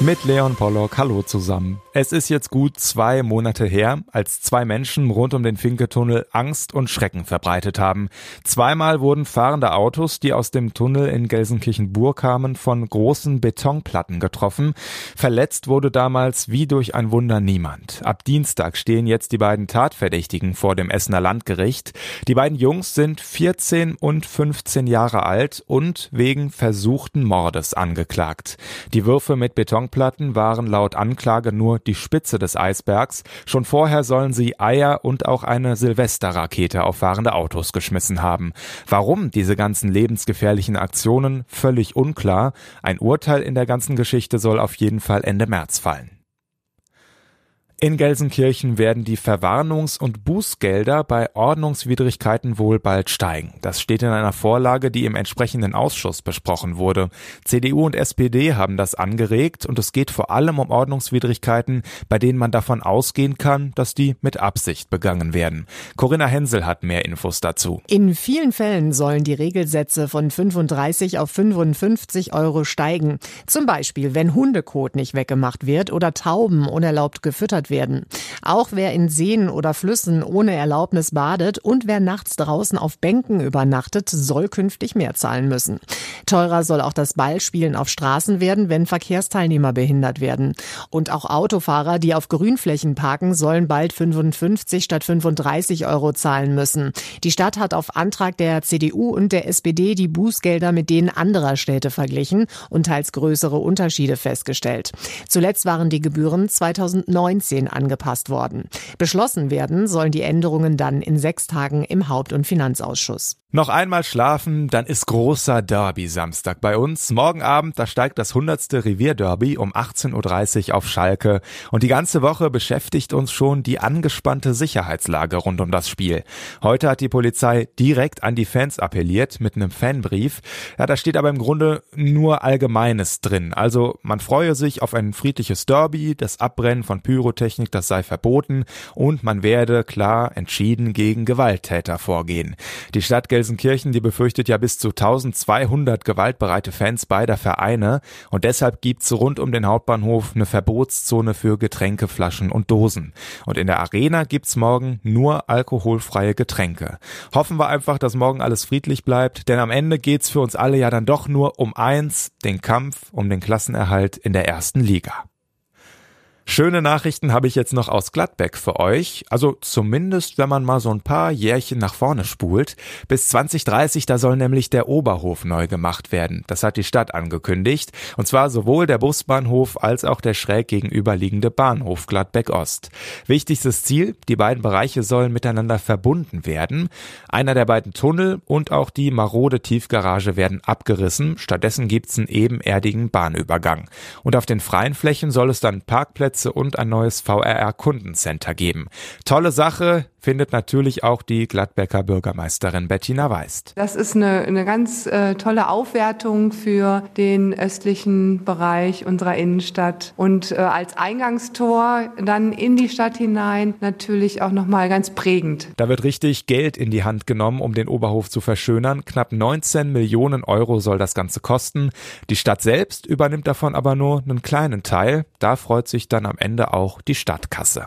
Mit Leon Pollock, hallo zusammen. Es ist jetzt gut zwei Monate her, als zwei Menschen rund um den Finke-Tunnel Angst und Schrecken verbreitet haben. Zweimal wurden fahrende Autos, die aus dem Tunnel in Gelsenkirchen-Bur kamen, von großen Betonplatten getroffen. Verletzt wurde damals wie durch ein Wunder niemand. Ab Dienstag stehen jetzt die beiden Tatverdächtigen vor dem Essener Landgericht. Die beiden Jungs sind 14 und 15 Jahre alt und wegen versuchten Mordes angeklagt. Die Würfe mit Betonplatten waren laut Anklage nur die Spitze des Eisbergs. Schon vorher sollen sie Eier und auch eine Silvesterrakete auf fahrende Autos geschmissen haben. Warum diese ganzen lebensgefährlichen Aktionen? Völlig unklar. Ein Urteil in der ganzen Geschichte soll auf jeden Fall Ende März fallen. In Gelsenkirchen werden die Verwarnungs- und Bußgelder bei Ordnungswidrigkeiten wohl bald steigen. Das steht in einer Vorlage, die im entsprechenden Ausschuss besprochen wurde. CDU und SPD haben das angeregt und es geht vor allem um Ordnungswidrigkeiten, bei denen man davon ausgehen kann, dass die mit Absicht begangen werden. Corinna Hensel hat mehr Infos dazu. In vielen Fällen sollen die Regelsätze von 35 auf 55 Euro steigen. Zum Beispiel, wenn Hundekot nicht weggemacht wird oder Tauben unerlaubt gefüttert werden. Auch wer in Seen oder Flüssen ohne Erlaubnis badet und wer nachts draußen auf Bänken übernachtet, soll künftig mehr zahlen müssen. Teurer soll auch das Ballspielen auf Straßen werden, wenn Verkehrsteilnehmer behindert werden. Und auch Autofahrer, die auf Grünflächen parken, sollen bald 55 statt 35 Euro zahlen müssen. Die Stadt hat auf Antrag der CDU und der SPD die Bußgelder mit denen anderer Städte verglichen und teils größere Unterschiede festgestellt. Zuletzt waren die Gebühren 2019 2010 angepasst worden. Beschlossen werden sollen die Änderungen dann in sechs Tagen im Haupt- und Finanzausschuss. Noch einmal schlafen, dann ist großer Derby-Samstag bei uns. Morgen Abend, da steigt das 100. Revierderby um 18.30 Uhr auf Schalke. Und die ganze Woche beschäftigt uns schon die angespannte Sicherheitslage rund um das Spiel. Heute hat die Polizei direkt an die Fans appelliert mit einem Fanbrief. Ja, da steht aber im Grunde nur Allgemeines drin. Also man freue sich auf ein friedliches Derby, das Abbrennen von Pyrotechnik, das sei verboten und man werde klar entschieden gegen Gewalttäter vorgehen. Die Stadt Gelsenkirchen, die befürchtet ja bis zu 1200 gewaltbereite Fans beider Vereine und deshalb gibt's rund um den Hauptbahnhof eine Verbotszone für Getränkeflaschen und Dosen. Und in der Arena gibt's morgen nur alkoholfreie Getränke. Hoffen wir einfach, dass morgen alles friedlich bleibt, denn am Ende geht's für uns alle ja dann doch nur um eins, den Kampf um den Klassenerhalt in der ersten Liga. Schöne Nachrichten habe ich jetzt noch aus Gladbeck für euch. Also zumindest, wenn man mal so ein paar Jährchen nach vorne spult. Bis 2030, da soll nämlich der Oberhof neu gemacht werden. Das hat die Stadt angekündigt. Und zwar sowohl der Busbahnhof als auch der schräg gegenüberliegende Bahnhof Gladbeck Ost. Wichtigstes Ziel, die beiden Bereiche sollen miteinander verbunden werden. Einer der beiden Tunnel und auch die marode Tiefgarage werden abgerissen. Stattdessen gibt's einen ebenerdigen Bahnübergang. Und auf den freien Flächen soll es dann Parkplätze Parkplätze und ein neues VRR-Kundencenter geben. Tolle Sache, findet natürlich auch die Gladbecker Bürgermeisterin Bettina Weist. Das ist eine, eine ganz äh, tolle Aufwertung für den östlichen Bereich unserer Innenstadt und äh, als Eingangstor dann in die Stadt hinein natürlich auch nochmal ganz prägend. Da wird richtig Geld in die Hand genommen, um den Oberhof zu verschönern. Knapp 19 Millionen Euro soll das Ganze kosten. Die Stadt selbst übernimmt davon aber nur einen kleinen Teil. Da freut sich dann am Ende auch die Stadtkasse.